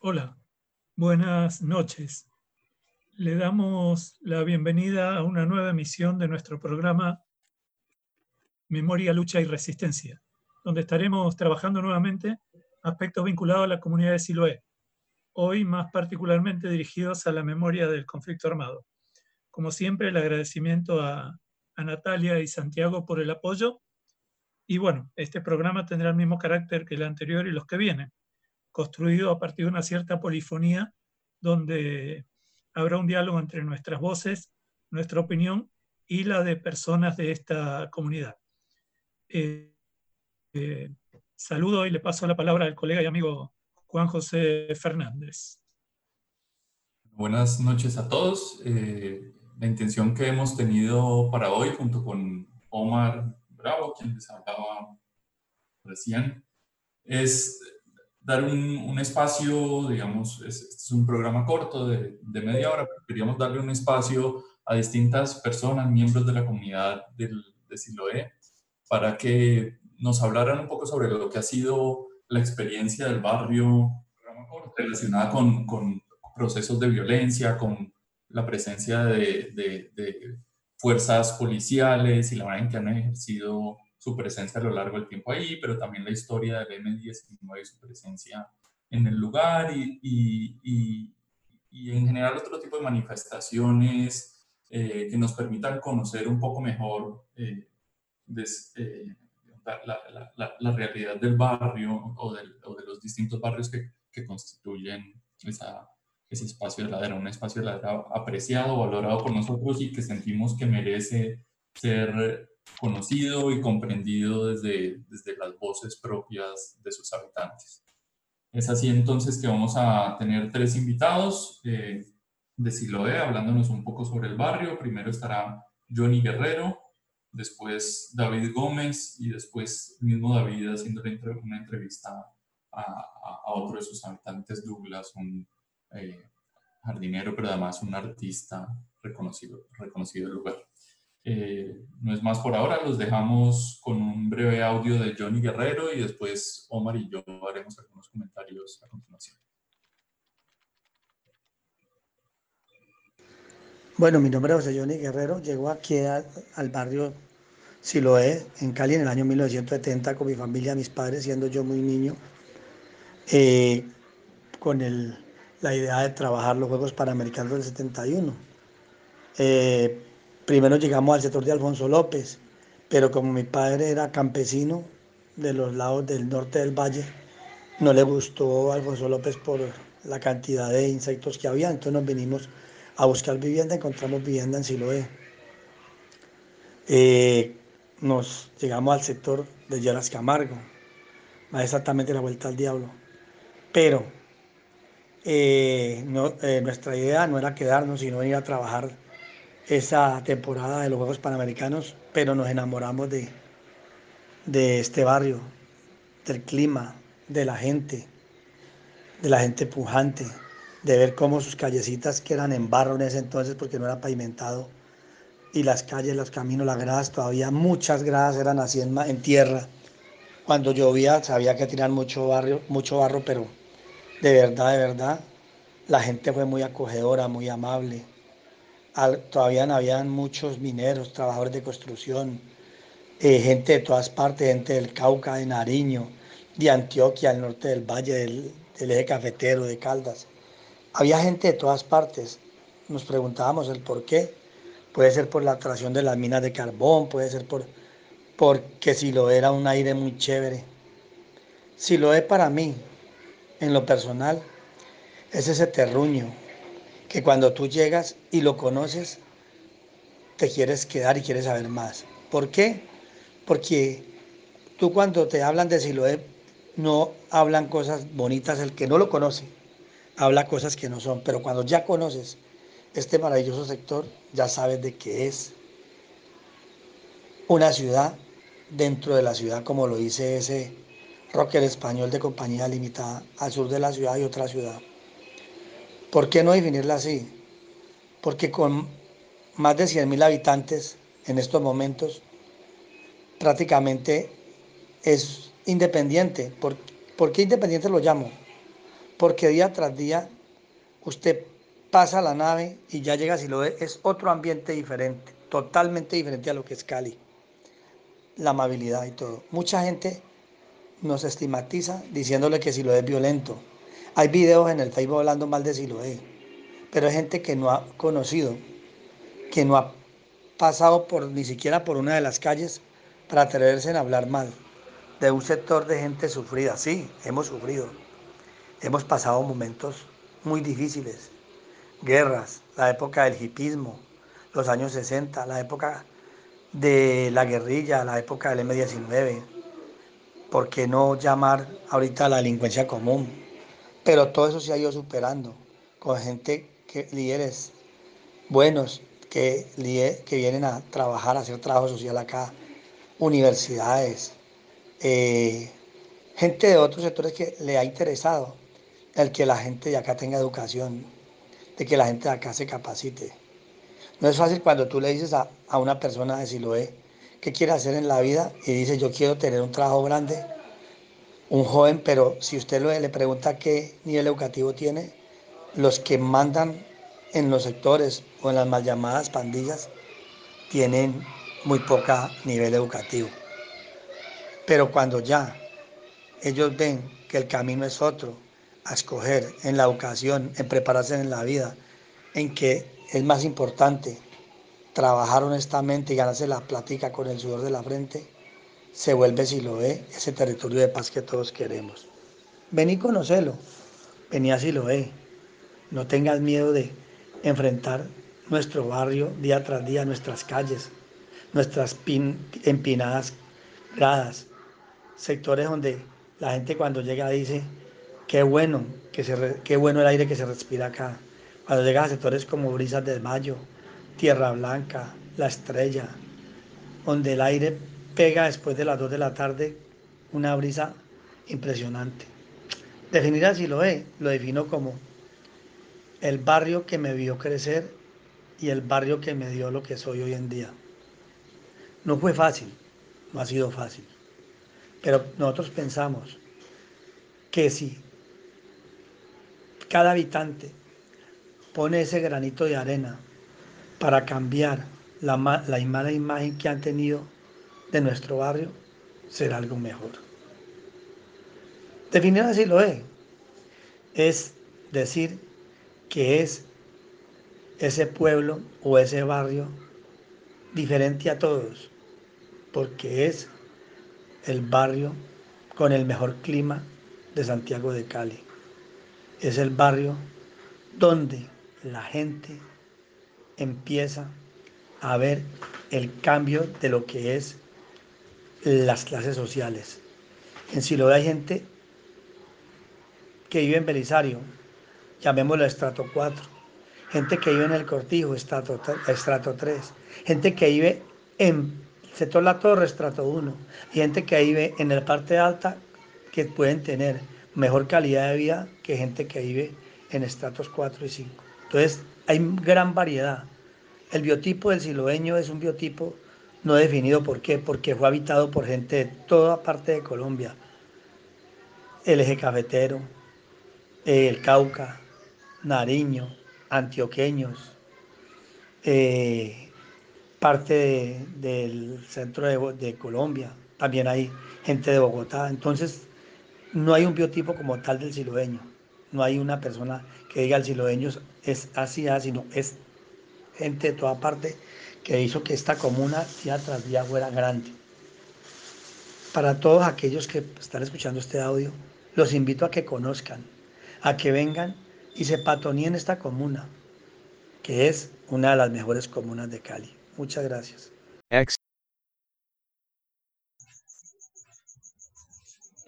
Hola, buenas noches. Le damos la bienvenida a una nueva emisión de nuestro programa Memoria, Lucha y Resistencia, donde estaremos trabajando nuevamente aspectos vinculados a la comunidad de Siloé, hoy más particularmente dirigidos a la memoria del conflicto armado. Como siempre, el agradecimiento a, a Natalia y Santiago por el apoyo. Y bueno, este programa tendrá el mismo carácter que el anterior y los que vienen construido a partir de una cierta polifonía donde habrá un diálogo entre nuestras voces, nuestra opinión y la de personas de esta comunidad. Eh, eh, saludo y le paso la palabra al colega y amigo Juan José Fernández. Buenas noches a todos. Eh, la intención que hemos tenido para hoy, junto con Omar Bravo, quien les hablaba recién, es dar un, espacio, digamos, este es un programa corto de, de, media hora, pero queríamos darle un espacio a distintas personas, miembros de la comunidad del, de Siloé, para que nos hablaran un poco sobre lo que ha sido la experiencia del barrio relacionada con, con procesos de violencia, con la presencia de, de, de, fuerzas policiales y la manera en que han ejercido su presencia a lo largo del tiempo ahí, pero también la historia del M19 y su presencia en el lugar y, y, y, en general otro tipo de manifestaciones eh, que nos permitan conocer un poco mejor eh, eh, la, la, la, realidad del barrio o, del, o, de los distintos barrios que, que constituyen esa, ese espacio de ladera, un espacio de ladera apreciado, valorado por nosotros y que sentimos que merece ser conocido y comprendido desde, desde las voces propias de sus habitantes. Es así entonces que vamos a tener tres invitados eh, de Siloé hablándonos un poco sobre el barrio. Primero estará Johnny Guerrero, después David Gómez y después mismo David haciendo una entrevista a, a, otro de sus habitantes, Douglas, un eh, jardinero, pero además un artista reconocido, reconocido del lugar. Eh, no es más por ahora, los dejamos con un breve audio de Johnny Guerrero y después Omar y yo haremos algunos comentarios a continuación. Bueno, mi nombre es José Johnny Guerrero, llego aquí al barrio Siloé, en Cali, en el año 1970, con mi familia, mis padres, siendo yo muy niño, eh, con la idea de trabajar los Juegos Panamericanos del 71. Eh, Primero llegamos al sector de Alfonso López, pero como mi padre era campesino de los lados del norte del valle, no le gustó Alfonso López por la cantidad de insectos que había, entonces nos vinimos a buscar vivienda, encontramos vivienda en Siloé. Eh, nos llegamos al sector de Lleras Camargo, más exactamente la vuelta al diablo. Pero eh, eh, nuestra idea no era quedarnos, sino ir a trabajar esa temporada de los Juegos Panamericanos, pero nos enamoramos de, de este barrio, del clima, de la gente, de la gente pujante, de ver cómo sus callecitas que eran en barro en ese entonces porque no era pavimentado, y las calles, los caminos, las gradas, todavía muchas gradas eran así en, tierra. Cuando llovía sabía que tirar mucho, barrio, mucho barro, pero de verdad, de verdad, la gente fue muy acogedora, muy amable todavía habían muchos mineros, trabajadores de construcción, eh, gente de todas partes, gente del Cauca, de Nariño, de Antioquia, al norte del valle, del, eje cafetero, de Caldas. Había gente de todas partes. Nos preguntábamos el por qué. Puede ser por la atracción de las minas de carbón, puede ser por porque si lo era un aire muy chévere. Si lo es para mí, en lo personal, es ese terruño, que cuando tú llegas y lo conoces, te quieres quedar y quieres saber más. ¿Por qué? Porque tú cuando te hablan de Siloé, no hablan cosas bonitas, el que no lo conoce, habla cosas que no son, pero cuando ya conoces este maravilloso sector, ya sabes de qué es una ciudad dentro de la ciudad, como lo dice ese rocker español de compañía limitada, al sur de la ciudad y otra ciudad. ¿Por qué no definirla así? Porque con más de 100.000 habitantes en estos momentos, prácticamente es independiente. ¿Por, qué independiente lo llamo? porque día tras día usted pasa la nave y ya llega, si lo ve, es otro ambiente diferente, totalmente diferente a lo que es Cali. La amabilidad y todo. Mucha gente nos estigmatiza diciéndole que si lo es violento. Hay videos en el Facebook hablando mal de Siloé, pero hay gente que no ha conocido, que no ha pasado por ni siquiera por una de las calles para atreverse a hablar mal de un sector de gente sufrida. Sí, hemos sufrido. Hemos pasado momentos muy difíciles. Guerras, la época del hipismo, los años 60, la época de la guerrilla, la época del M-19. ¿Por qué no llamar ahorita a la delincuencia común? Pero todo eso se ha ido superando con gente, que, líderes buenos que, que vienen a trabajar, a hacer trabajo social acá, universidades, eh, gente de otros sectores que le ha interesado el que la gente de acá tenga educación, de que la gente de acá se capacite. No es fácil cuando tú le dices a, una persona de Siloé qué quiere hacer en la vida y dice yo quiero tener un trabajo grande, un joven, pero si usted le pregunta qué nivel educativo tiene, los que mandan en los sectores o en las mal llamadas pandillas tienen muy poca nivel educativo. Pero cuando ya ellos ven que el camino es otro, a escoger en la educación, en prepararse en la vida, en que es más importante trabajar honestamente y ganarse la plática con el sudor de la frente, se vuelve, si lo ve, ese territorio de paz que todos queremos. Ven y conocelo, venía si lo ve. No tengas miedo de enfrentar nuestro barrio día tras día, nuestras calles, nuestras empinadas gradas, sectores donde la gente cuando llega dice, Qué bueno, que qué bueno el aire que se respira acá. Cuando llegas a sectores como Brisas del Mayo, Tierra Blanca, La Estrella, donde el aire pega después de las 2 de la tarde, una brisa impresionante. Definir así lo es, lo defino como el barrio que me vio crecer y el barrio que me dio lo que soy hoy en día. No fue fácil, no ha sido fácil, pero nosotros pensamos que si cada habitante pone ese granito de arena para cambiar la, la mala imagen que han tenido de nuestro barrio, será algo mejor. Definir así lo es. Es decir que es ese pueblo o ese barrio diferente a todos, porque es el barrio con el mejor clima de Santiago de Cali es el barrio donde la gente empieza a ver el cambio de lo que es las clases sociales. En Siloé hay gente que vive en Belisario, llamémoslo estrato 4, gente que vive en el Cortijo, estrato, estrato 3, gente que vive en sector La Torre, estrato 1, y gente que vive en la parte alta que pueden tener mejor calidad de vida que gente que vive en estratos 4 y 5. Entonces, hay gran variedad. El biotipo del siloeño es un biotipo no definido. ¿Por qué? Porque fue habitado por gente de toda parte de Colombia. El eje cafetero, el Cauca, Nariño, antioqueños, eh, parte del centro de, de Colombia. También hay gente de Bogotá. Entonces, no hay un biotipo como tal del siloeño. No hay una persona que diga el siloeño es así, así, no, es gente de toda parte que hizo que esta comuna día tras día fuera grande. Para todos aquellos que están escuchando este audio, los invito a que conozcan, a que vengan y se patonien esta comuna, que es una de las mejores comunas de Cali. Muchas gracias.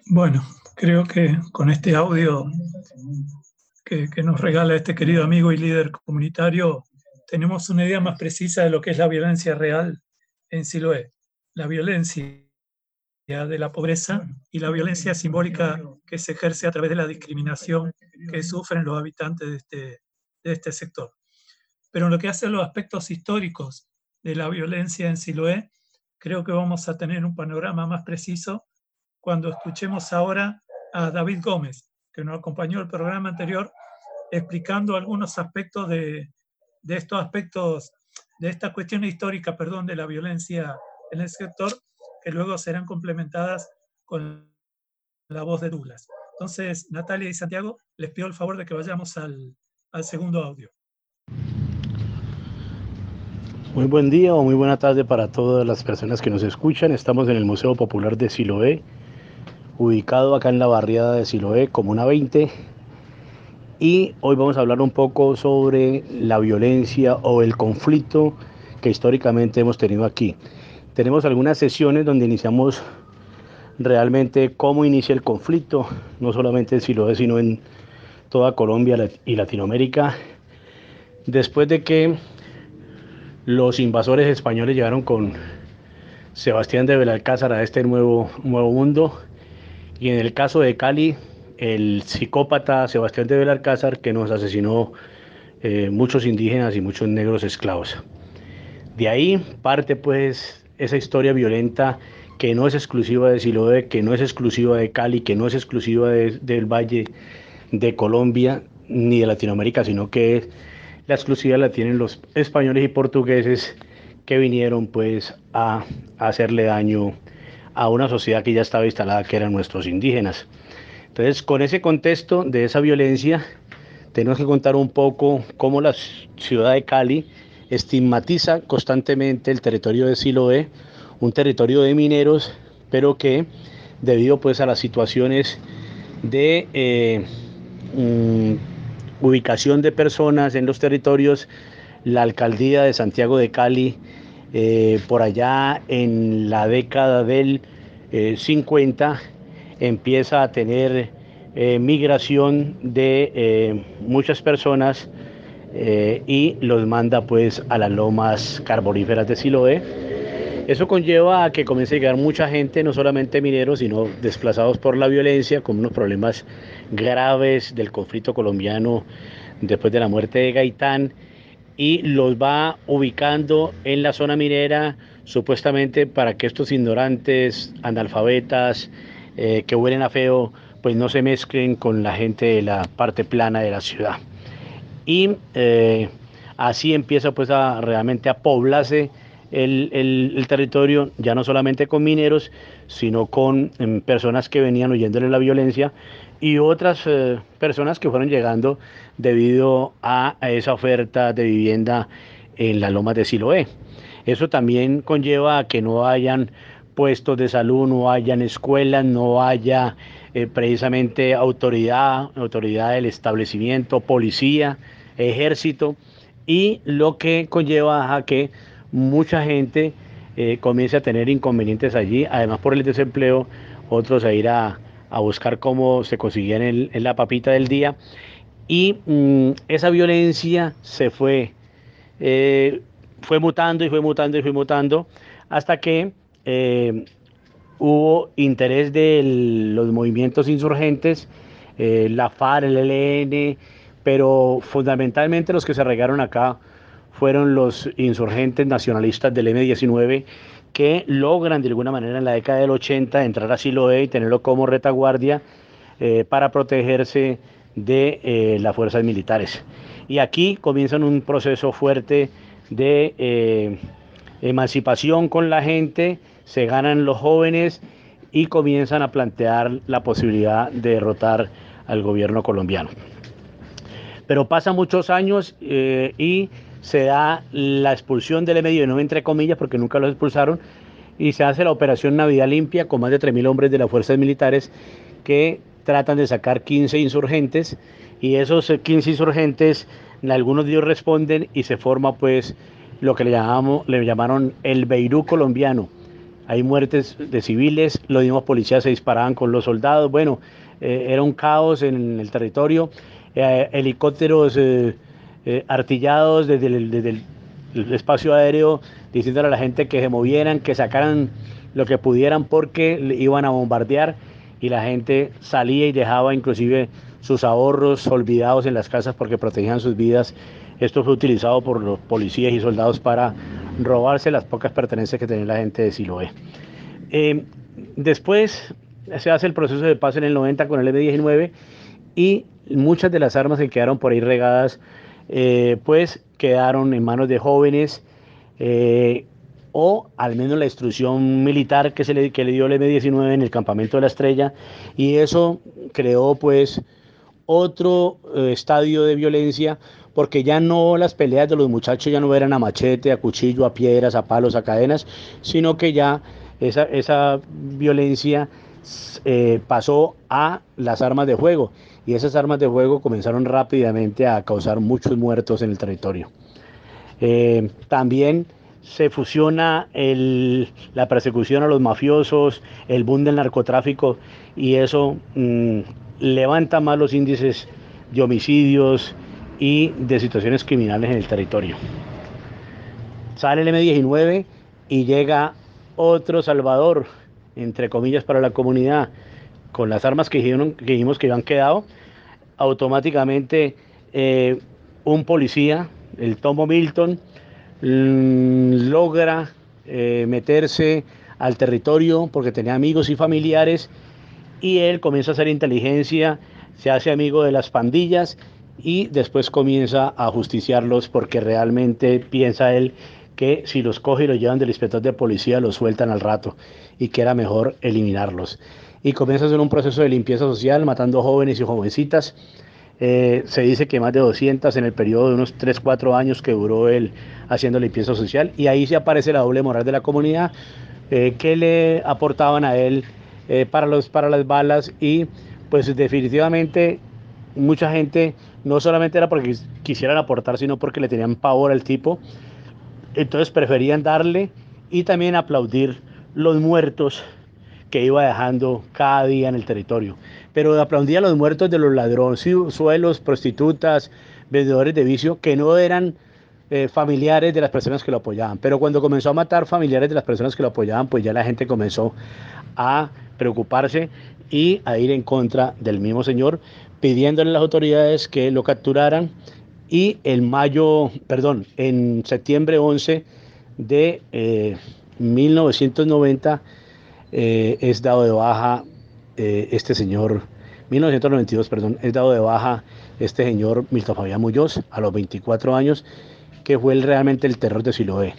Bueno, Creo que con este audio que, nos regala este querido amigo y líder comunitario, tenemos una idea más precisa de lo que es la violencia real en Siloé. La violencia de la pobreza y la violencia simbólica que se ejerce a través de la discriminación que sufren los habitantes de este, de este sector. Pero en lo que hace a los aspectos históricos de la violencia en Siloé, creo que vamos a tener un panorama más preciso cuando escuchemos ahora a David Gómez, que nos acompañó el programa anterior, explicando algunos aspectos de, de estos aspectos, de esta cuestión histórica, perdón, de la violencia en el sector, que luego serán complementadas con la voz de Douglas. Entonces, Natalia y Santiago, les pido el favor de que vayamos al, al segundo audio. Muy buen día o muy buena tarde para todas las personas que nos escuchan. Estamos en el Museo Popular de Siloé, ubicado acá en la barriada de Siloé, Comuna 20. Y hoy vamos a hablar un poco sobre la violencia o el conflicto que históricamente hemos tenido aquí. Tenemos algunas sesiones donde iniciamos realmente cómo inicia el conflicto, no solamente en Siloé, sino en toda Colombia y Latinoamérica. Después de que los invasores españoles llegaron con Sebastián de Belalcázar a este nuevo, nuevo mundo. Y en el caso de Cali, el psicópata Sebastián de Belalcázar que nos asesinó eh, muchos indígenas y muchos negros esclavos. De ahí parte pues esa historia violenta que no es exclusiva de Siloé, que no es exclusiva de Cali, que no es exclusiva del Valle de Colombia ni de Latinoamérica, sino que la exclusividad la tienen los españoles y portugueses que vinieron pues a, hacerle daño a una sociedad que ya estaba instalada, que eran nuestros indígenas. Entonces, con ese contexto de esa violencia, tenemos que contar un poco cómo la ciudad de Cali estigmatiza constantemente el territorio de Siloé, un territorio de mineros, pero que debido pues a las situaciones de eh, mm, ubicación de personas en los territorios, la alcaldía de Santiago de Cali, eh, por allá en la década del 50, eh, empieza a tener eh, migración de muchas personas y los manda pues a las lomas carboníferas de Siloé. Eso conlleva a que comience a llegar mucha gente, no solamente mineros, sino desplazados por la violencia, con unos problemas graves del conflicto colombiano después de la muerte de Gaitán, y los va ubicando en la zona minera, supuestamente para que estos ignorantes, analfabetas, eh, que huelen a feo, pues no se mezclen con la gente de la parte plana de la ciudad. Y eh, así empieza pues a realmente a poblarse el, territorio, ya no solamente con mineros, sino con em, personas que venían huyéndole la violencia y otras eh, personas que fueron llegando debido a, esa oferta de vivienda en las lomas de Siloé. Eso también conlleva a que no hayan puestos de salud, no hayan escuelas, no haya eh, precisamente autoridad, autoridad del establecimiento, policía, ejército, y lo que conlleva a que mucha gente eh, comienza a tener inconvenientes allí, además por el desempleo, otros a ir a, buscar cómo se consiguían en la papita del día. Y mm, esa violencia se fue, eh, fue mutando y fue mutando y fue mutando hasta que eh, hubo interés de los movimientos insurgentes, la FARC, el ELN, pero fundamentalmente los que se regaron acá fueron los insurgentes nacionalistas del M-19 que logran de alguna manera en la década del 80 entrar a Siloé y tenerlo como retaguardia eh, para protegerse de eh, las fuerzas militares. Y aquí comienzan un proceso fuerte de eh, emancipación con la gente, se ganan los jóvenes y comienzan a plantear la posibilidad de derrotar al gobierno colombiano. Pero pasan muchos años y se da la expulsión del M19, entre comillas, porque nunca los expulsaron, y se hace la operación Navidad Limpia con más de 3.000 hombres de las fuerzas militares que tratan de sacar 15 insurgentes, y esos 15 insurgentes, algunos de ellos responden y se forma pues lo que le, llamamos, le llamaron el Beirú colombiano. Hay muertes de civiles, los mismos policías se disparaban con los soldados, bueno, eh, era un caos en el territorio, eh, helicópteros... Eh, artillados desde el, espacio aéreo, diciéndole a la gente que se movieran, que sacaran lo que pudieran porque iban a bombardear. Y la gente salía y dejaba inclusive sus ahorros olvidados en las casas porque protegían sus vidas. Esto fue utilizado por los policías y soldados para robarse las pocas pertenencias que tenía la gente de Siloé. Eh, después se hace el proceso de paz en el 90 con el M-19 y muchas de las armas que quedaron por ahí regadas, eh, pues quedaron en manos de jóvenes eh, o al menos la instrucción militar que, se le, que le dio el M-19 en el campamento de la estrella y eso creó pues otro eh, estadio de violencia porque ya no las peleas de los muchachos ya no eran a machete, a cuchillo, a piedras, a palos, a cadenas, sino que ya esa, esa violencia eh, pasó a las armas de juego y esas armas de fuego comenzaron rápidamente a causar muchos muertos en el territorio. Eh, también se fusiona la persecución a los mafiosos, el boom del narcotráfico y eso mm, levanta más los índices de homicidios y de situaciones criminales en el territorio. Sale el M19 y llega otro Salvador, entre comillas, para la comunidad, con las armas que, dijimos que habían quedado, automáticamente eh, un policía, el Tomo Milton, Mm, logra eh, meterse al territorio porque tenía amigos y familiares y él comienza a hacer inteligencia, se hace amigo de las pandillas y después comienza a justiciarlos porque realmente piensa él que si los coge y los llevan del inspector de policía los sueltan al rato y que era mejor eliminarlos. Y comienza a hacer un proceso de limpieza social matando jóvenes y jovencitas eh, se dice que más de 200 en el periodo de unos 3, 4 años que duró él haciendo limpieza social. Y ahí se aparece la doble moral de la comunidad, eh, que le aportaban a él eh, para, los, para las balas. Y pues definitivamente mucha gente no solamente era porque quisieran aportar, sino porque le tenían pavor al tipo. Entonces preferían darle y también aplaudir los muertos que iba dejando cada día en el territorio. Pero aplaudía a los muertos de los ladrones, suelos, prostitutas, vendedores de vicio, que no eran eh, familiares de las personas que lo apoyaban. Pero cuando comenzó a matar familiares de las personas que lo apoyaban, pues ya la gente comenzó a preocuparse y a ir en contra del mismo señor, pidiéndole a las autoridades que lo capturaran. Y en mayo, perdón, en septiembre 11 de 1990, eh, eh, es dado de baja eh, este señor, 1992, perdón, es dado de baja este señor Milton Fabián Muñoz a los 24 años, que fue realmente el terror de Siloé.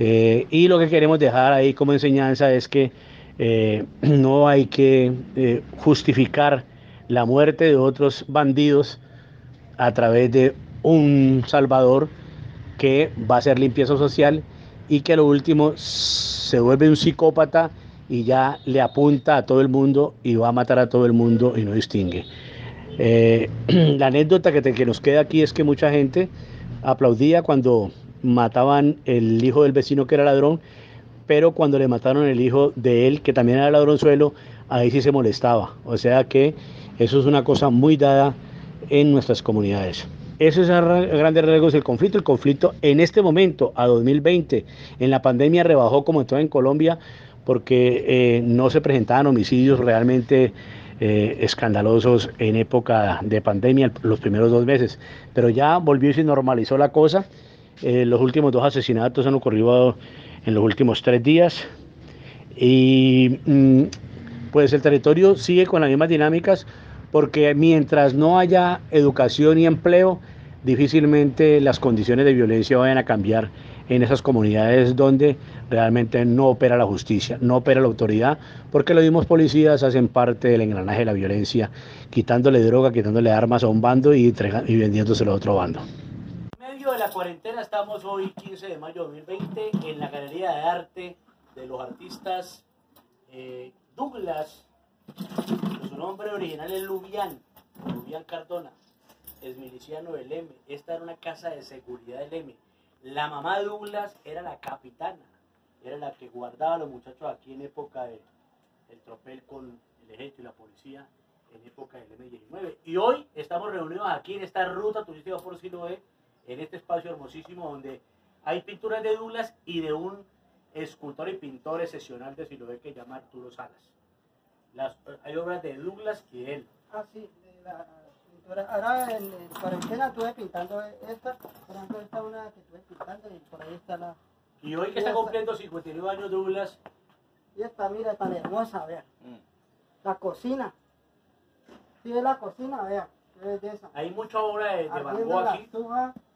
Y lo que queremos dejar ahí como enseñanza es que no hay que justificar la muerte de otros bandidos a través de un salvador que va a hacer limpieza social y que a lo último se vuelve un psicópata y ya le apunta a todo el mundo y va a matar a todo el mundo y no distingue. Eh, la anécdota que, que nos queda aquí es que mucha gente aplaudía cuando mataban el hijo del vecino que era ladrón, pero cuando le mataron el hijo de él, que también era ladronzuelo, ahí sí se molestaba. O sea que eso es una cosa muy dada en nuestras comunidades. Eso es a grandes rasgos el conflicto. El conflicto en este momento, a 2020, en la pandemia rebajó como en en Colombia porque eh, no se presentaban homicidios realmente eh, escandalosos en época de pandemia, los primeros dos meses. Pero ya volvió y se normalizó la cosa. Eh, los últimos dos asesinatos han ocurrido en los últimos tres días. Y mm, pues el territorio sigue con las mismas dinámicas porque mientras no haya educación y empleo, difícilmente las condiciones de violencia vayan a cambiar en esas comunidades donde realmente no opera la justicia, no opera la autoridad, porque los mismos policías hacen parte del engranaje de la violencia, quitándole droga, quitándole armas a un bando y, y vendiéndoselo a otro bando. Cuarentena estamos hoy, 15 de mayo de 2020, en la Galería de Arte de los artistas eh, Douglas, su nombre original es Lubián, Lubián Cardona, es miliciano del M. Esta era una casa de seguridad del M la mamá de Douglas era la capitana, era la que guardaba a los muchachos aquí en época del tropel con el ejército y la policía, en época del M19. Y hoy estamos reunidos aquí en esta ruta turística por Siloé, en este espacio hermosísimo donde hay pinturas de Douglas y de un escultor y pintor excepcional de Siloé que llama Arturo Salas. Las, hay obras de Douglas y de él. Ah, sí, la, Ahora en, cuarentena estuve pintando esta, por ejemplo, esta una que estuve pintando y por ahí está la... Y hoy que está cumpliendo 59 años Douglas. Y esta, mira, tan hermosa, vean. Mm. La cocina. Sí, es la cocina, vea. Qué belleza. Hay mucha obra de, de Van Ardiendo Gogh la aquí. y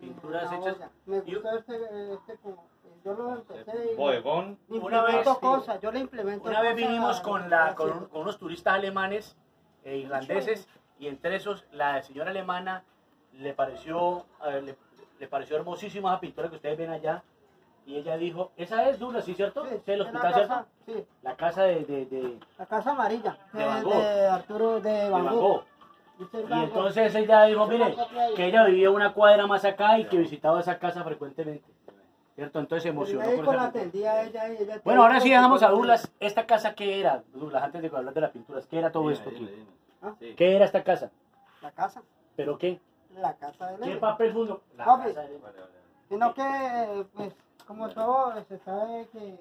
Pinturas la hechas-. Me gustó este, este como, yo lo empecé y Bodegón. Una vez, cosas, yo le implemento Una vez vinimos a- con, la, a- con, un- con unos turistas alemanes e irlandeses y entre esos la señora alemana le pareció, eh, le, le pareció hermosísima esa pintura que ustedes ven allá y ella dijo, esa es Douglas, ¿sí cierto? Sí, ¿Sí, el es la hospital, casa, cierto? sí, La casa de, de, de, la casa amarilla De de, Van Gogh. de Arturo de Van Gogh. Y entonces ella dijo, mire, que ella vivía una cuadra más acá y que visitaba esa casa frecuentemente. ¿Cierto? Entonces se emocionó esa atendía ella y ella Bueno, ahora sí dejamos a Douglas. ¿Esta casa qué era, Douglas, antes de hablar de las pinturas? ¿Qué era todo esto aquí? ¿Ah? Sí. ¿Qué era esta casa? La casa, ¿Pero qué? la casa de ¿Qué papel fundó? La Papi. casa de- Sino que, pues, como todo, se sabe que,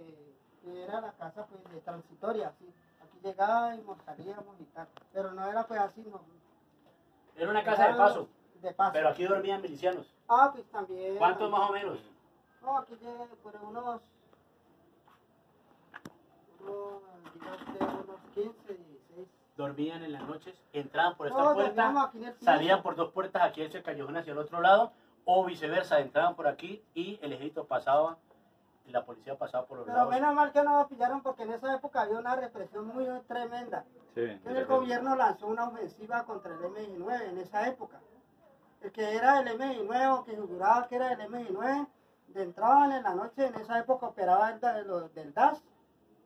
que era la casa pues, de transitoria, así. Aquí llegábamos, salíamos y tal. Pero no era pues así, no. Era una casa de paso, De paso. pero aquí dormían milicianos. Ah, pues también. ¿Cuántos más o menos? No, aquí llegué por unos. unos, unos 15, 16. Dormían en las noches, entraban por esta No, puerta, en salían por dos puertas aquí hacia el callejón hacia el otro lado, o viceversa, entraban por aquí y el ejército pasaba, y la policía pasaba por los Pero lados. menos mal que no nos pillaron porque en esa época había una represión muy tremenda. Sí. El gobierno lanzó una ofensiva contra el MI9 en esa época. El que era el MI9 o que juraba que era el MI9, de entraban en la noche, en esa época operaba el, los del DAS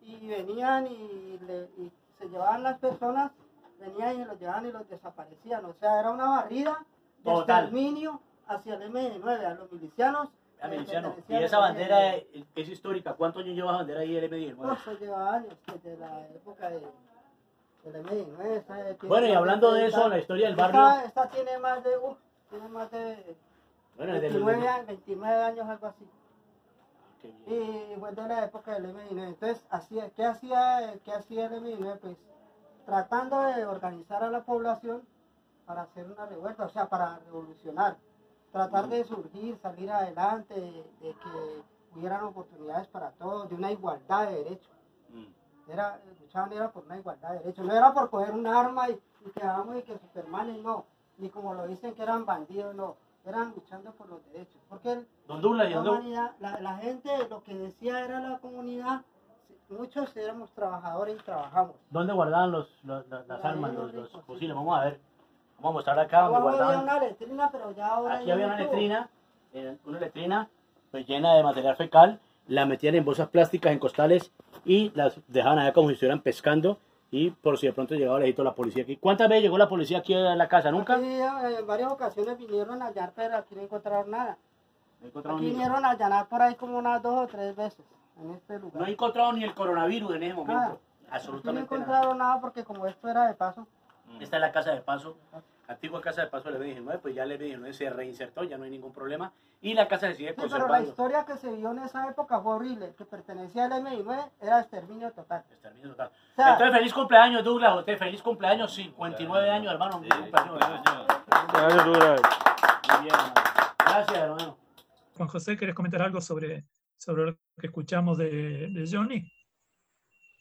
y venían y, le- y se llevaban las personas, venían y los llevaban y los desaparecían. O sea, era una barrida de Total. exterminio hacia el MI9, a los milicianos. Y esa bandera MI9. es, es histórica. ¿Cuántos años lleva esa bandera ahí el M19? No, eso lleva años, desde la época de, del MI9. esa tiene Bueno, y hablando de eso, la historia del barrio- Esta, tiene más de, uf, tiene más de Bueno, desde los 29, años, 29 años, algo así. Y fue de la época del M19. Entonces, hacía, ¿qué, hacía, ¿qué hacía el M19? Pues tratando de organizar a la población para hacer una revuelta, o sea, para revolucionar. Tratar de surgir, salir adelante, de, de que hubieran oportunidades para todos, de una igualdad de derechos. Mm. Era, luchaban era por una igualdad de derechos, no era por coger un arma y, y que hagamos y que Superman no, ni como lo dicen que eran bandidos, no, eran luchando por los derechos. Porque el- Don Douglas, ¿y la, humanidad, la, la gente lo que decía era la comunidad, muchos éramos trabajadores y trabajamos. ¿Dónde guardaban los, los- las, armas, los, los fusiles? Vamos a ver. Vamos a mostrar acá donde Abajo había guardaban. una letrina, pero ya ahora Aquí ya había no una tuvo. letrina, eh, una letrina pues, llena de material fecal. La metían en bolsas plásticas, en costales y las dejaban allá como si estuvieran pescando. Y por si de pronto llegaba el ejército la policía aquí. ¿Cuántas veces llegó la policía aquí a la casa? ¿Nunca? Aquí, eh, en varias ocasiones vinieron a hallar, pero aquí no encontraron nada. No encontrado Aquí ni, vinieron a allanar por ahí como unas dos o tres veces en este lugar. no he encontrado ni el coronavirus en ese momento. Nada. Aquí no Absolutamente nada. encontraron nada porque como esto era de paso, Esta es la casa de paso, antigua casa de paso del M19, pues ya el M19 se reinsertó, ya no hay ningún problema. Y la casa se sigue Sí, pero la conservando. historia que se vio en esa época fue horrible. El que pertenecía al M19 era exterminio total. Exterminio total. O sea- Entonces, feliz cumpleaños, Douglas. Usted, feliz cumpleaños, 59 años, hermano. Sí, cumpleaños. Gracias, Douglas. Muy bien, hermano. Gracias, hermano. Juan José, ¿querés comentar algo sobre, sobre lo que escuchamos de, de Johnny?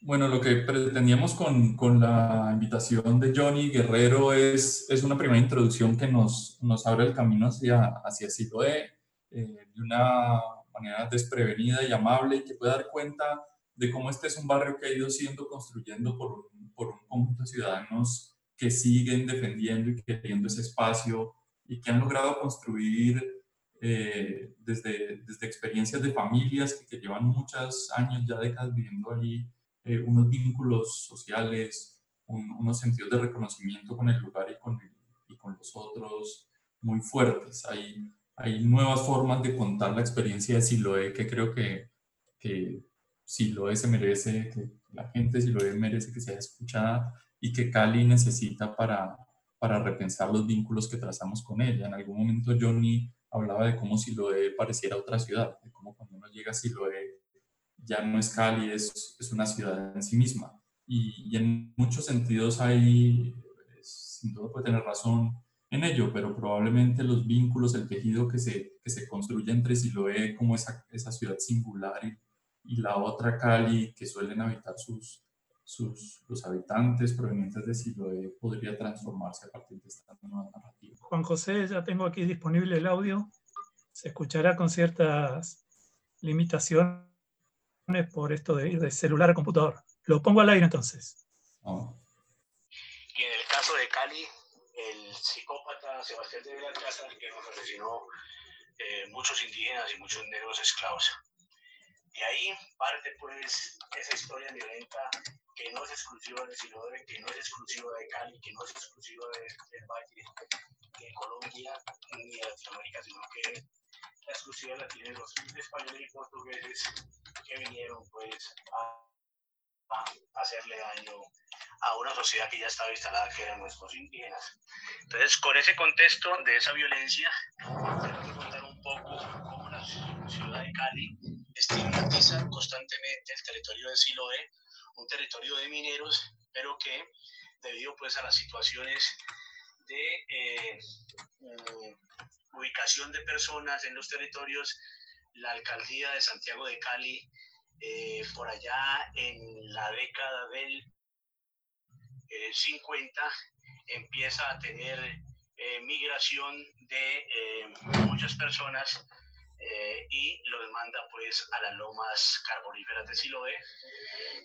Bueno, lo que pretendíamos con, con la invitación de Johnny Guerrero es, es una primera introducción que nos, nos abre el camino hacia, hacia Siloé eh, de una manera desprevenida y amable y que puede dar cuenta de cómo este es un barrio que ha ido siendo construyendo por un, por un conjunto de ciudadanos que siguen defendiendo y queriendo ese espacio y que han logrado construir eh, desde, desde experiencias de familias que, que llevan muchos años, ya décadas viviendo allí, eh, unos vínculos sociales, un- unos sentidos de reconocimiento con el lugar y con, y con los otros muy fuertes. Hay, hay nuevas formas de contar la experiencia de Siloé que creo que, que Siloé se merece, que la gente Siloé merece que sea escuchada y que Cali necesita para, para repensar los vínculos que trazamos con ella. En algún momento Johnny hablaba de cómo Siloé pareciera otra ciudad, de cómo cuando uno llega a Siloé ya no es Cali, es, es una ciudad en sí misma. Y, y en muchos sentidos hay, sin duda puede tener razón en ello, pero probablemente los vínculos, el tejido que se, que se construye entre Siloé como esa, esa ciudad singular y, y la otra Cali que suelen habitar sus, sus, los habitantes provenientes de Siloé podría transformarse a partir de esta nueva narrativa. Juan José, ya tengo aquí disponible el audio. Se escuchará con ciertas limitaciones por esto de ir de celular a computador. Lo pongo al aire entonces. Y en el caso de Cali, el psicópata Sebastián de Belalcázar, que nos asesinó eh, muchos indígenas y muchos negros esclavos. De ahí parte pues esa historia violenta que no es exclusiva de Siloé, que no es exclusiva de Cali, que no es exclusiva de, del Valle, de Colombia ni de Latinoamérica, sino que la exclusiva la tienen los españoles y portugueses que vinieron pues a, a hacerle daño a una sociedad que ya estaba instalada, que eran nuestros indígenas. Entonces, con ese contexto de esa violencia, quiero contar un poco cómo la ciudad de Cali estigmatiza constantemente el territorio de Siloé, un territorio de mineros, pero que debido pues a las situaciones de eh, mm, ubicación de personas en los territorios, la alcaldía de Santiago de Cali, eh, por allá en la década del 50, empieza a tener eh, migración de muchas personas eh, y los manda pues a las lomas carboníferas de Siloé.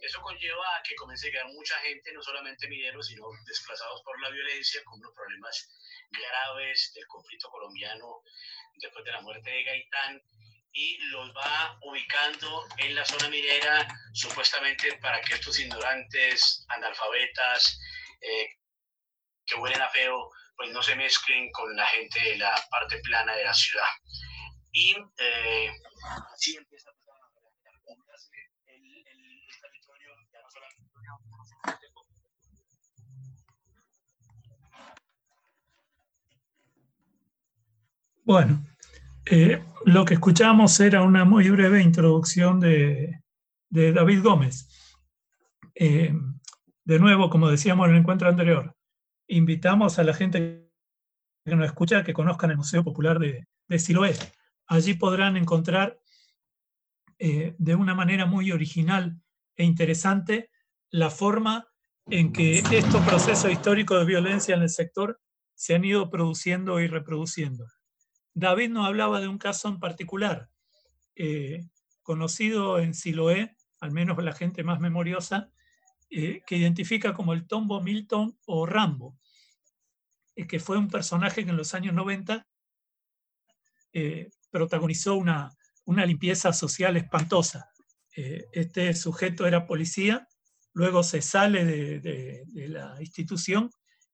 Eso conlleva a que comience a llegar mucha gente, no solamente mineros, sino desplazados por la violencia, con los problemas graves del conflicto colombiano después de la muerte de Gaitán y los va ubicando en la zona minera supuestamente para que estos ignorantes, analfabetas, eh, que huelen a feo, pues no se mezclen con la gente de la parte plana de la ciudad. Y eh, así empieza a poblarse el, el, el, territorio, ya no Bueno, eh, lo que escuchamos era una muy breve introducción de, David Gómez. Eh, de nuevo, como decíamos en el encuentro anterior, invitamos a la gente que nos escucha que conozcan el Museo Popular de, de Siloé. Allí podrán encontrar eh, de una manera muy original e interesante la forma en que estos procesos históricos de violencia en el sector se han ido produciendo y reproduciendo. David nos hablaba de un caso en particular, eh, conocido en Siloé, al menos la gente más memoriosa, eh, que identifica como el Tombo Milton o Rambo, que fue un personaje que en los años 90 protagonizó una, una limpieza social espantosa. Eh, este sujeto era policía, luego se sale de, de, la institución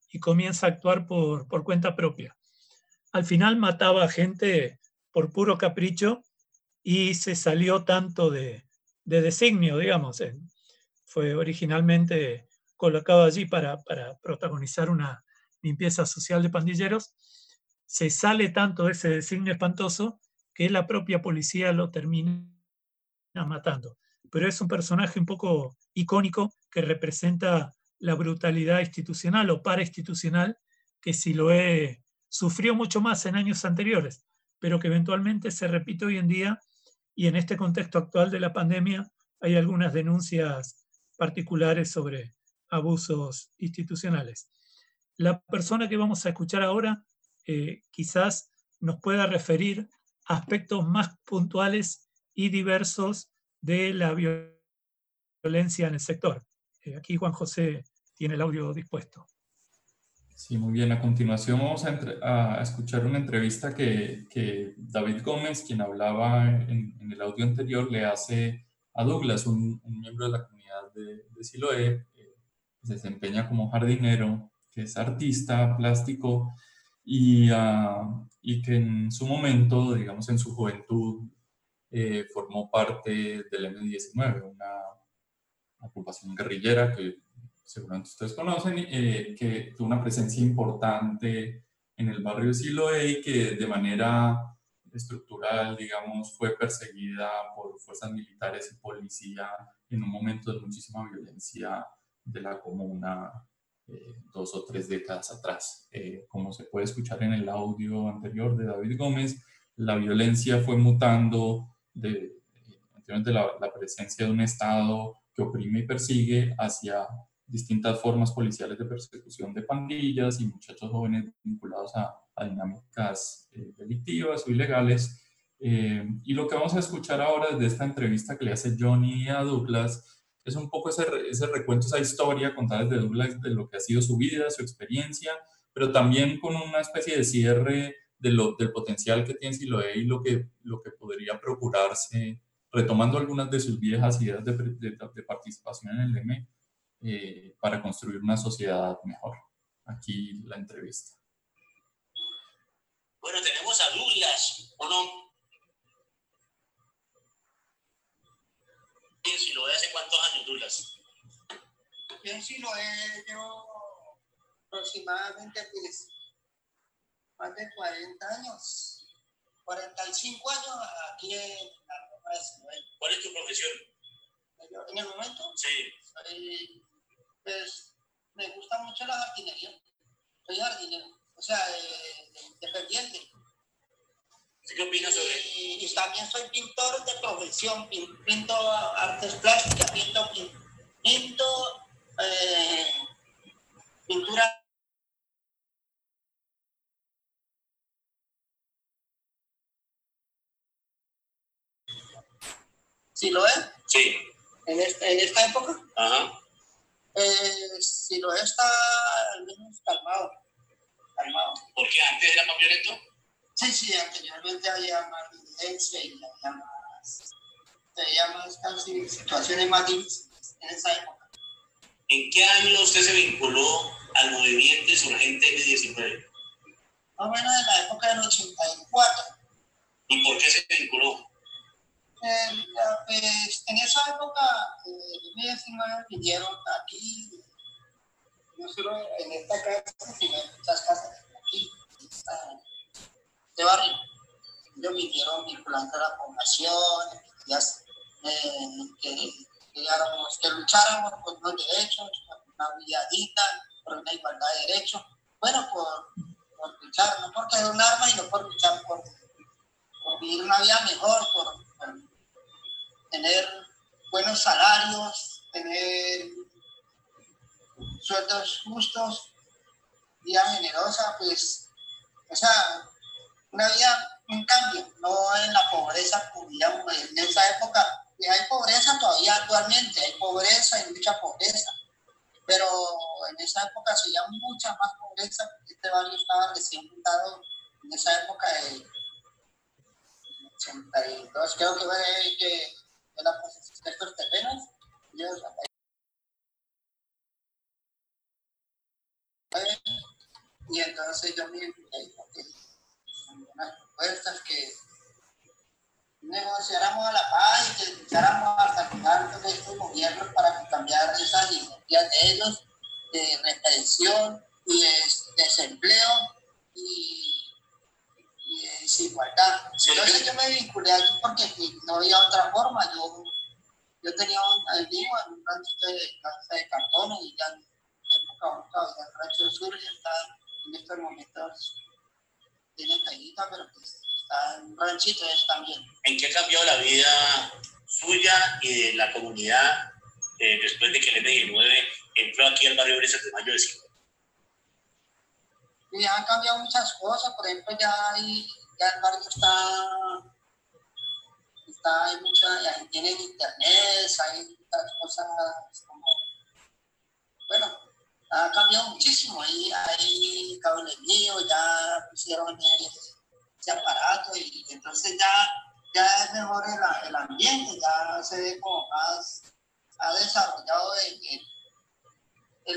y comienza a actuar por, por, cuenta propia. Al final mataba a gente por puro capricho y se salió tanto de, de designio, digamos. Fue originalmente colocado allí para, para protagonizar una limpieza social de pandilleros. Se sale tanto de ese designio espantoso que la propia policía lo termina matando. Pero es un personaje un poco icónico que representa la brutalidad institucional o parainstitucional que Siloé sufrió mucho más en años anteriores, pero que eventualmente se repite hoy en día y en este contexto actual de la pandemia hay algunas denuncias particulares sobre abusos institucionales. La persona que vamos a escuchar ahora eh, quizás nos pueda referir aspectos más puntuales y diversos de la violencia en el sector. Eh, aquí Juan José tiene el audio dispuesto. Sí, muy bien. A continuación vamos a, a escuchar una entrevista que, que, David Gómez, quien hablaba en, en, el audio anterior, le hace a Douglas, un, un miembro de la comunidad de, de Siloé, que se desempeña como jardinero, que es artista plástico y, uh, y que en su momento, digamos en su juventud, eh, formó parte del M-19, una agrupación guerrillera que seguramente ustedes conocen, eh, que tuvo una presencia importante en el barrio de Siloé y que de manera estructural, digamos, fue perseguida por fuerzas militares y policía en un momento de muchísima violencia de la comuna eh, dos o tres décadas atrás. Eh, como se puede escuchar en el audio anterior de David Gómez, la violencia fue mutando de, de la, la, presencia de un Estado que oprime y persigue hacia distintas formas policiales de persecución de pandillas y muchachos jóvenes vinculados a, dinámicas eh, delictivas o ilegales. Eh, y lo que vamos a escuchar ahora desde esta entrevista que le hace Johnny a Douglas es un poco ese, ese recuento, esa historia contada desde Douglas de lo que ha sido su vida, su experiencia, pero también con una especie de cierre de lo, del potencial que tiene Siloé y lo que, lo que podría procurarse, retomando algunas de sus viejas ideas de, de, participación en el M, eh, para construir una sociedad mejor. Aquí la entrevista. Bueno, tenemos a Douglas, uno si lo hace cuántos años, Douglas? Bien, si lo he, llevo aproximadamente pues, más de 40 años, 45 años aquí en la Roma de ¿Cuál es tu profesión? en el momento, sí. Pues me gusta mucho la jardinería. Soy jardinero, o sea, eh, independiente. ¿Qué opinas sobre y, y, también soy pintor de profesión, pinto artes plásticas, pinto, pinto eh, pintura ¿Sí lo es? Sí. ¿En esta, en esta época? Ajá. Eh, si lo está al menos calmado. Calmado. ¿Porque antes era más violento? Sí, sí, anteriormente había más violencia y había más, había más casi situaciones más difíciles en esa época. ¿En qué año usted se vinculó al movimiento insurgente M19? Más o menos en la época del 84. ¿Y por qué se vinculó? Eh, pues, en esa época, el M19 vinieron aquí, no solo en esta casa, sino en muchas casas aquí, de barrio. Ellos vinieron vinculando a la población, eh, que, lucháramos por los derechos, por una vida digna, por una igualdad de derechos. Bueno, por, por luchar, no por tener un arma, sino por luchar por, por vivir una vida mejor, por tener buenos salarios, tener sueldos justos, vida generosa, pues, o sea, una vida, un cambio, no en la pobreza, digamos, en esa época. Y hay pobreza todavía actualmente, hay pobreza, hay mucha pobreza, pero en esa época se mucha más pobreza, este barrio estaba recién fundado en esa época de 82, creo que fue que de estos terrenos. y entonces yo me unas propuestas que negociáramos a la paz y que lucháramos hasta final con estos gobiernos para cambiar esas ideologías de ellos, de represión y de desempleo y, desigualdad. Entonces yo me vinculé aquí porque no había otra forma. Yo, yo tenía un, vivo en un rancho de casa de cartón y ya en época todavía el rancho sur está en estos momentos tiene caída, pero pues está en un ranchito es también. ¿En qué cambió la vida suya y de la comunidad eh, después de que el M19 entró aquí al barrio Brisas de Mayo de Ciudad? Y han cambiado muchas cosas, por ejemplo, ya, hay, ya el barrio está, está hay mucha, ya tienen internet, hay muchas cosas como, bueno, ha cambiado muchísimo. Ahí hay cables míos, ya pusieron ese aparato y entonces ya, ya es mejor el, el ambiente, ya se ve como más, ha desarrollado el, el,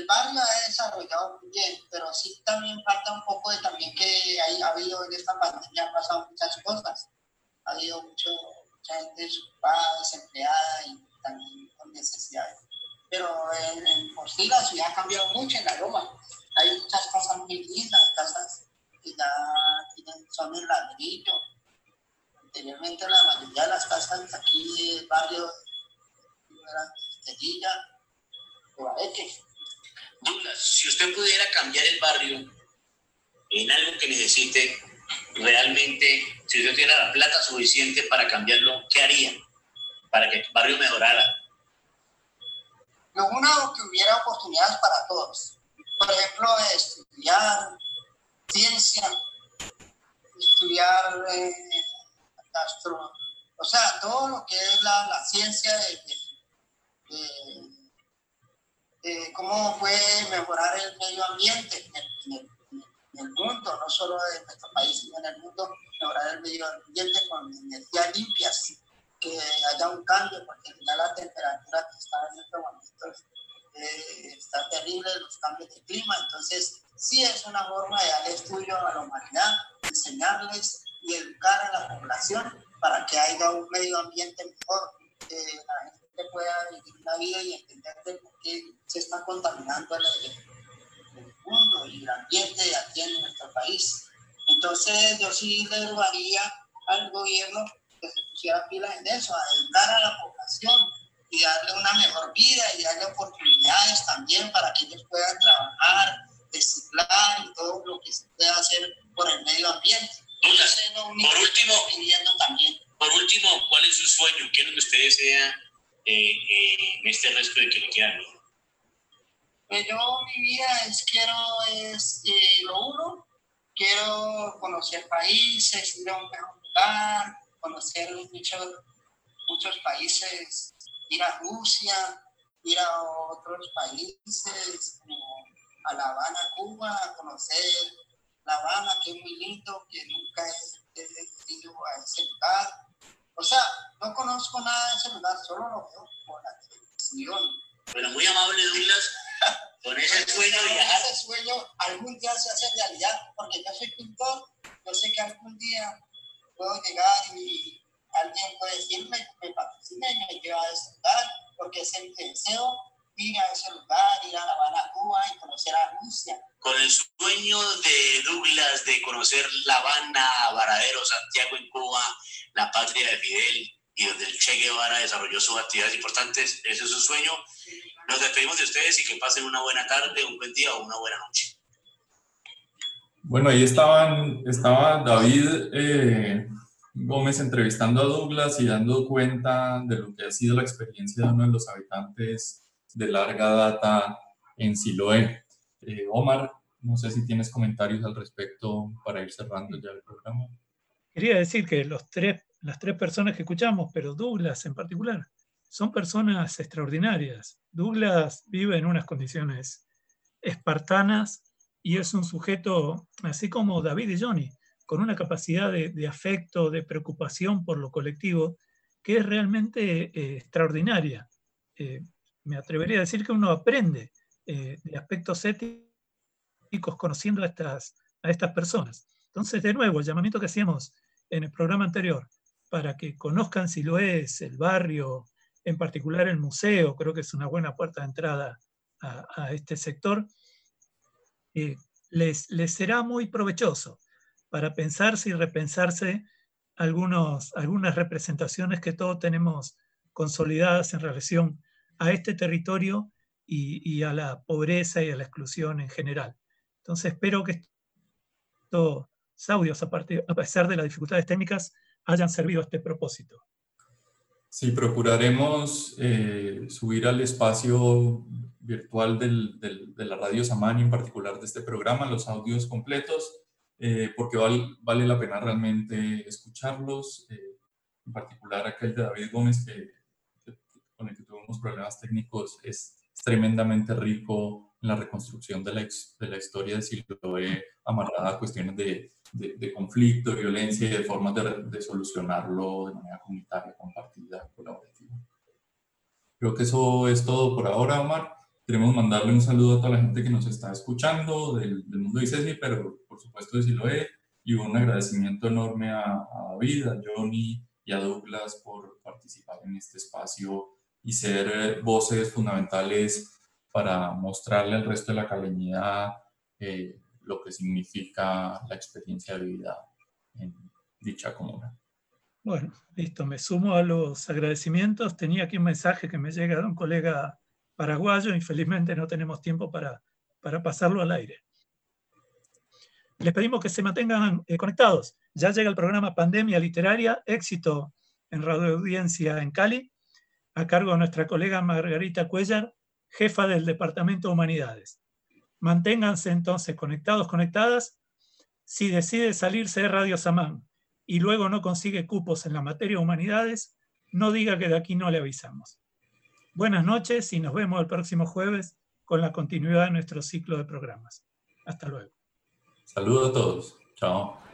barrio ha desarrollado muy bien, pero sí también falta un poco de también que hay, ha habido en esta pandemia, han pasado muchas cosas. Ha habido mucho, mucha gente desocupada, desempleada y también con necesidades pero en, en por sí la ciudad ha cambiado mucho en la Roma. Hay muchas casas muy lindas, casas que ya son en ladrillo. Anteriormente la mayoría de las casas aquí del barrio eran de o Areque. Douglas, si usted pudiera cambiar el barrio en algo que necesite, realmente, si usted tuviera la plata suficiente para cambiarlo, ¿qué haría para que el barrio mejorara? Lo uno, que hubiera oportunidades para todos. Por ejemplo, estudiar ciencia, estudiar eh, o sea, todo lo que es la, ciencia de, cómo puede mejorar el medio ambiente en el, en el, mundo, no solo en nuestro país, sino en el mundo, mejorar el medio ambiente con energías limpias, que haya un cambio, porque ya la temperatura que está en este momento eh, está terrible, los cambios de clima, entonces sí es una forma de dar estudio a la humanidad, enseñarles y educar a la población para que haya un medio ambiente mejor, que la gente pueda vivir una vida y entender por qué se está contaminando el, el mundo y el ambiente aquí en nuestro país. Entonces yo sí le rogaría al gobierno que se pusiera pilas en eso, a educar a la población y darle una mejor vida y darle oportunidades también para que ellos puedan trabajar, reciclar y todo lo que se pueda hacer por el medio ambiente por último, por último, ¿cuál es su sueño? ¿Qué es lo que usted desea eh, eh, en este resto de que? Pues yo mi vida es quiero es eh, lo uno, quiero conocer países, ir a un mejor lugar, conocer muchos, muchos países, ir a Rusia, ir a otros países como a La Habana, Cuba, conocer la Habana, que es muy lindo, que nunca no conozco nada de ese lugar, solo lo veo por la televisión. Bueno, muy amable, Douglas. Con ese sueño viajar. Ese sueño algún día se hace realidad, porque yo soy pintor, yo sé que algún día puedo llegar y alguien puede decirme, me patrocina y me lleva a ese lugar, porque es el deseo ir a ese lugar, ir a La Habana, Cuba y conocer a Rusia con el sueño de Douglas de conocer La Habana, Varadero, Santiago en Cuba, la patria de Fidel y donde el Che Guevara desarrolló sus actividades importantes, ese es su sueño. Nos despedimos de ustedes y que pasen una buena tarde, un buen día o una buena noche. Bueno, ahí estaban, estaba David eh, Gómez entrevistando a Douglas y dando cuenta de lo que ha sido la experiencia de uno de los habitantes de larga data en Siloé. Eh, Omar, no sé si tienes comentarios al respecto para ir cerrando ya el programa. Quería decir que los tres, las tres personas que escuchamos, pero Douglas en particular, son personas extraordinarias. Douglas vive en unas condiciones espartanas y es un sujeto, así como David y Johnny, con una capacidad de, afecto, de preocupación por lo colectivo, que es realmente eh, extraordinaria. Eh, me atrevería a decir que uno aprende eh, de aspectos éticos conociendo a estas, a estas personas. Entonces, de nuevo, el llamamiento que hacíamos en el programa anterior, para que conozcan si lo es, el barrio, en particular el museo, creo que es una buena puerta de entrada a, este sector, eh, les, será muy provechoso para pensarse y repensarse algunos, algunas representaciones que todos tenemos consolidadas en relación a este territorio y, a la pobreza y a la exclusión en general. Entonces espero que estos audios, a, a pesar de las dificultades técnicas, hayan servido a este propósito. Sí, procuraremos eh, subir al espacio virtual del, del, de la radio Samani, en particular de este programa, los audios completos, eh, porque vale la pena realmente escucharlos, eh, en particular aquel de David Gómez, que, con el que tuvimos problemas técnicos, es tremendamente rico en la reconstrucción de la, de la historia de Siloé, amarrada a cuestiones de, de, conflicto, de violencia y de formas de, de, solucionarlo de manera comunitaria, compartida, colaborativa. Creo que eso es todo por ahora, Omar. Queremos mandarle un saludo a toda la gente que nos está escuchando del, del mundo de ICESI, pero por supuesto de Siloé, y un agradecimiento enorme a, a David, a Johnny y a Douglas por participar en este espacio y ser eh, voces fundamentales para mostrarle al resto de la caleñidad eh, lo que significa la experiencia de vida en dicha comuna. Bueno, listo, me sumo a los agradecimientos. Tenía aquí un mensaje que me llega de un colega paraguayo, infelizmente no tenemos tiempo para, para pasarlo al aire. Les pedimos que se mantengan eh, conectados. Ya llega el programa Pandemia Literaria, éxito en radio audiencia en Cali a cargo de nuestra colega Margarita Cuellar, jefa del Departamento de Humanidades. Manténganse entonces conectados, conectadas. Si decide salirse de Radio Samán y luego no consigue cupos en la materia de humanidades, no diga que de aquí no le avisamos. Buenas noches y nos vemos el próximo jueves con la continuidad de nuestro ciclo de programas. Hasta luego. Saludos a todos. Chao.